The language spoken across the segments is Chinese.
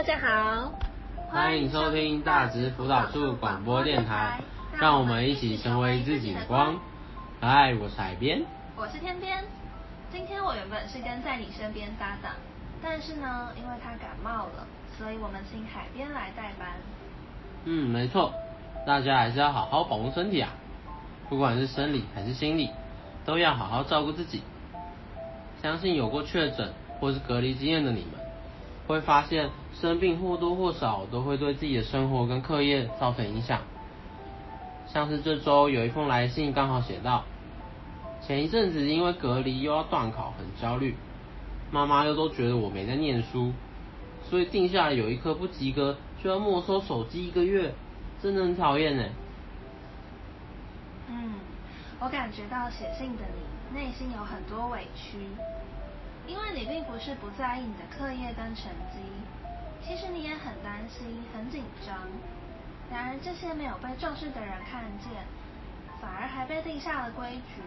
大家好，欢迎收听大直辅导处广播电台，让我们一起成为自己的光。嗨，我是海边，我是天边。今天我原本是跟在你身边搭档，但是呢，因为他感冒了，所以我们请海边来代班。嗯，没错，大家还是要好好保护身体啊，不管是生理还是心理，都要好好照顾自己。相信有过确诊或是隔离经验的你们，会发现生病或多或少都会对自己的生活跟课业造成影响。像是这周有一封来信，刚好写到，前一阵子因为隔离又要断考，很焦虑，妈妈又都觉得我没在念书，所以定下来有一科不及格就要没收手机一个月，真的很讨厌呢。嗯，我感觉到写信的你。内心有很多委屈，因为你并不是不在意你的课业跟成绩，其实你也很担心、很紧张。然而这些没有被重视的人看见，反而还被定下了规矩。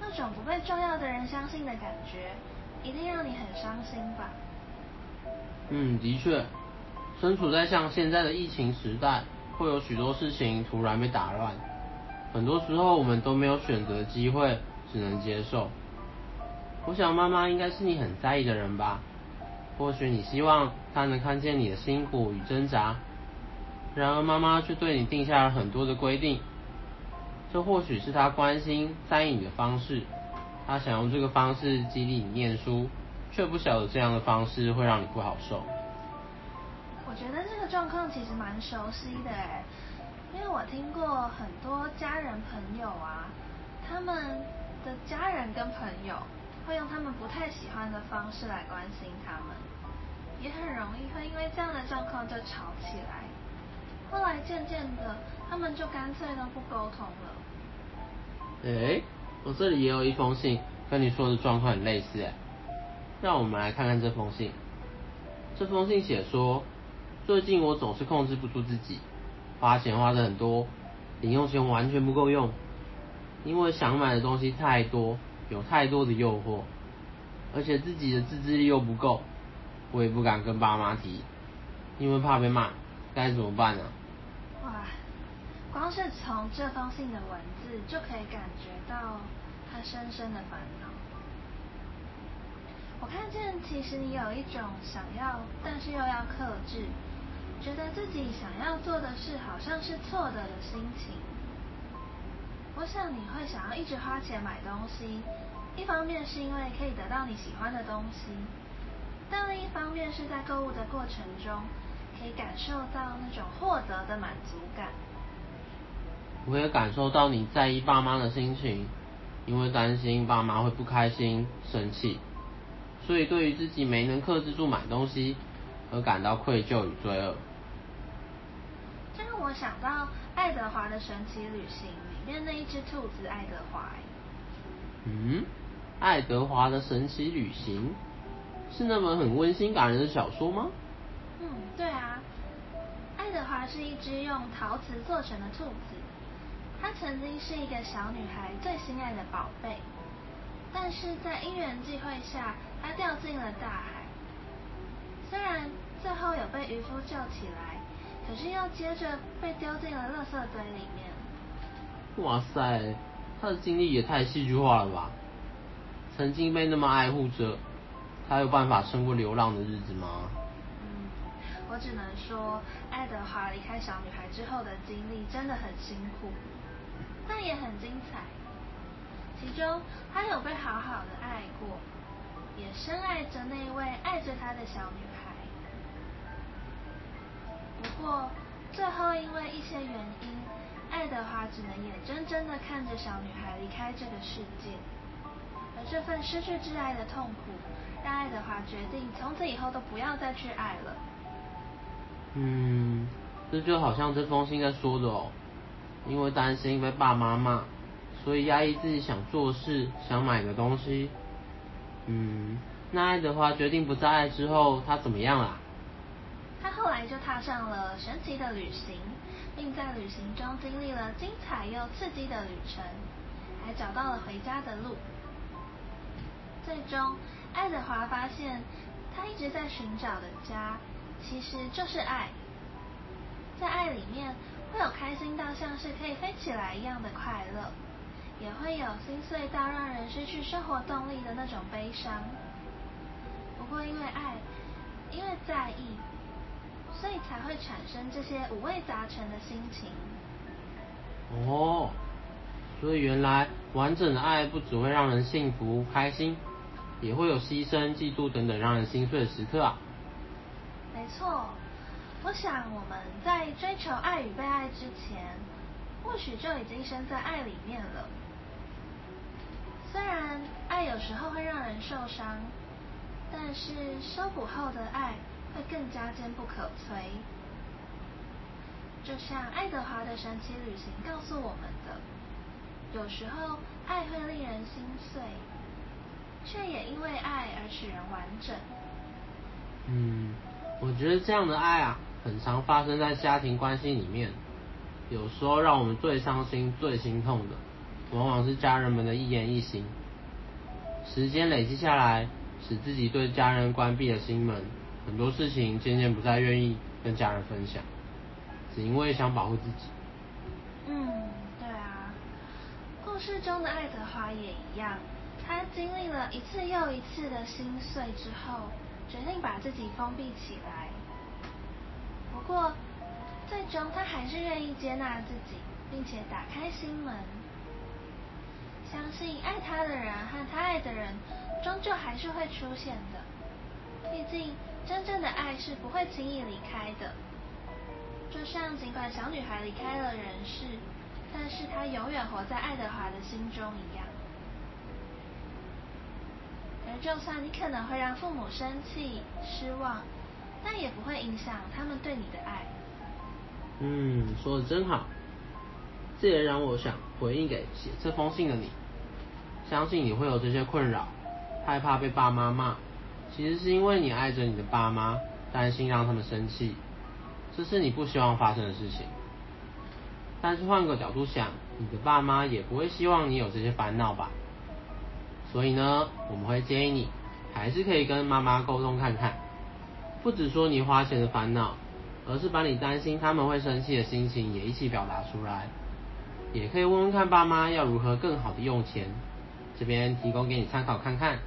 那种不被重要的人相信的感觉，一定让你很伤心吧？嗯，的确，身处在像现在的疫情时代，会有许多事情突然被打乱。很多时候我们都没有选择机会，只能接受。我想妈妈应该是你很在意的人吧？或许你希望她能看见你的辛苦与挣扎，然而妈妈却对你定下了很多的规定。这或许是她关心在意你的方式，她想用这个方式激励你念书，却不晓得这样的方式会让你不好受。我觉得这个状况其实蛮熟悉的哎。因为我听过很多家人朋友啊，他们的家人跟朋友会用他们不太喜欢的方式来关心他们，也很容易会因为这样的状况就吵起来。后来渐渐的，他们就干脆都不沟通了。诶，我这里也有一封信，跟你说的状况很类似诶。让我们来看看这封信。这封信写说，最近我总是控制不住自己。花钱花的很多，零用钱完全不够用，因为想买的东西太多，有太多的诱惑，而且自己的自制力又不够，我也不敢跟爸妈提，因为怕被骂，该怎么办呢？哇，光是从这封信的文字就可以感觉到他深深的烦恼。我看见其实你有一种想要，但是又要克制。觉得自己想要做的事好像是错的的心情，我想你会想要一直花钱买东西，一方面是因为可以得到你喜欢的东西，但另一方面是在购物的过程中可以感受到那种获得的满足感。我也感受到你在意爸妈的心情，因为担心爸妈会不开心、生气，所以对于自己没能克制住买东西而感到愧疚与罪恶。我想到爱德华的神奇旅行里面那一只兔子爱德华。嗯，爱德华的神奇旅行是那本很温馨感人的小说吗？嗯，对啊。爱德华是一只用陶瓷做成的兔子，它曾经是一个小女孩最心爱的宝贝，但是在因缘际会下，它掉进了大海。虽然最后有被渔夫救起来。可是又接着被丢进了垃圾堆里面。哇塞，他的经历也太戏剧化了吧！曾经被那么爱护着，他有办法撑过流浪的日子吗？嗯，我只能说，爱德华离开小女孩之后的经历真的很辛苦，但也很精彩。其中，他有被好好的爱过，也深爱着那位爱着他的小女孩。不过，最后因为一些原因，爱德华只能眼睁睁的看着小女孩离开这个世界。而这份失去挚爱的痛苦，让爱德华决定从此以后都不要再去爱了。嗯，这就好像这封信在说的哦，因为担心被爸妈骂，所以压抑自己想做事、想买的东西。嗯，那爱德华决定不再爱之后，他怎么样了？他后来就踏上了神奇的旅行，并在旅行中经历了精彩又刺激的旅程，还找到了回家的路。最终，爱德华发现他一直在寻找的家，其实就是爱。在爱里面，会有开心到像是可以飞起来一样的快乐，也会有心碎到让人失去生活动力的那种悲伤。不过因为爱，因为在意，所以才会产生这些五味杂陈的心情。哦，所以原来完整的爱不只会让人幸福开心，也会有牺牲、嫉妒等等让人心碎的时刻啊。没错，我想我们在追求爱与被爱之前，或许就已经身在爱里面了。虽然爱有时候会让人受伤，但是修补后的爱会更加坚不可摧。就像爱德华的神奇旅行告诉我们的，有时候爱会令人心碎，却也因为爱而使人完整。嗯，我觉得这样的爱啊，很常发生在家庭关系里面。有时候让我们最伤心、最心痛的，往往是家人们的一言一行。时间累积下来，使自己对家人关闭了心门，很多事情渐渐不再愿意跟家人分享。只因为想保护自己。嗯，对啊。故事中的爱德华也一样，他经历了一次又一次的心碎之后，决定把自己封闭起来。不过，最终他还是愿意接纳自己，并且打开心门，相信爱他的人和他爱的人，终究还是会出现的。毕竟，真正的爱是不会轻易离开的。就像尽管小女孩离开了人世，但是她永远活在爱德华的心中一样。而就算你可能会让父母生气、失望，但也不会影响他们对你的爱。嗯，说的真好。这也让我想回应给写这封信的你。相信你会有这些困扰，害怕被爸妈骂，其实是因为你爱着你的爸妈，担心让他们生气。这是你不希望发生的事情，但是换个角度想，你的爸妈也不会希望你有这些烦恼吧？所以呢，我们会建议你，还是可以跟妈妈沟通看看，不只说你花钱的烦恼，而是把你担心他们会生气的心情也一起表达出来，也可以问问看爸妈要如何更好的用钱，这边提供给你参考看看。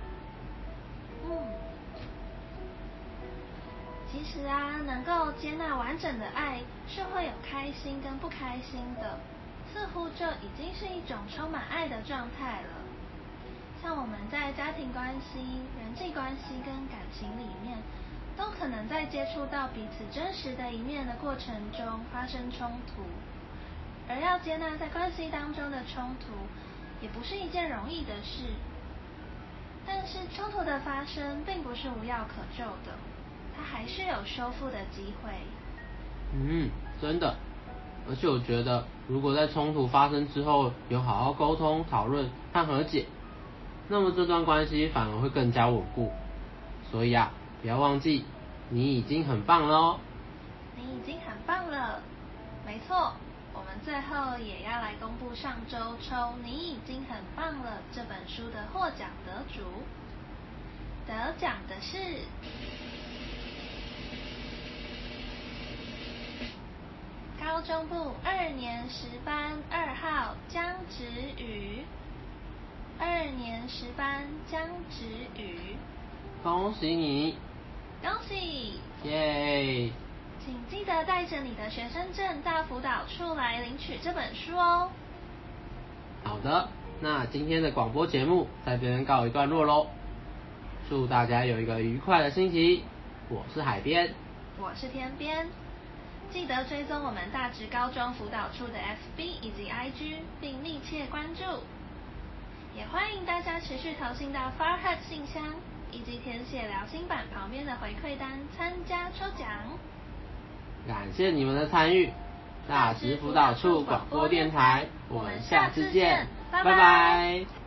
其实啊，能够接纳完整的爱是会有开心跟不开心的，似乎就已经是一种充满爱的状态了。像我们在家庭关系、人际关系跟感情里面，都可能在接触到彼此真实的一面的过程中发生冲突，而要接纳在关系当中的冲突，也不是一件容易的事。但是冲突的发生并不是无药可救的。他还是有修复的机会。嗯，真的。而且我觉得，如果在冲突发生之后有好好沟通、讨论和和解，那么这段关系反而会更加稳固。所以啊，不要忘记，你已经很棒了哦。你已经很棒了，没错。我们最后也要来公布上周抽《你已经很棒了》这本书的获奖得主。得奖的是。高中部二年十班二号江芷宇，二年十班江芷宇，恭喜你！恭喜！耶！请记得带着你的学生证到辅导处来领取这本书哦。好的，那今天的广播节目在这边告一段落喽。祝大家有一个愉快的星期。我是海边，我是天边。记得追踪我们大直高中辅导处的 FB 以及 IG，并密切关注。也欢迎大家持续投信到 Farhat 信箱，以及填写聊心版旁边的回馈单参加抽奖。感谢你们的参与，大直辅导处广播电台，我们下次见，拜拜。拜拜。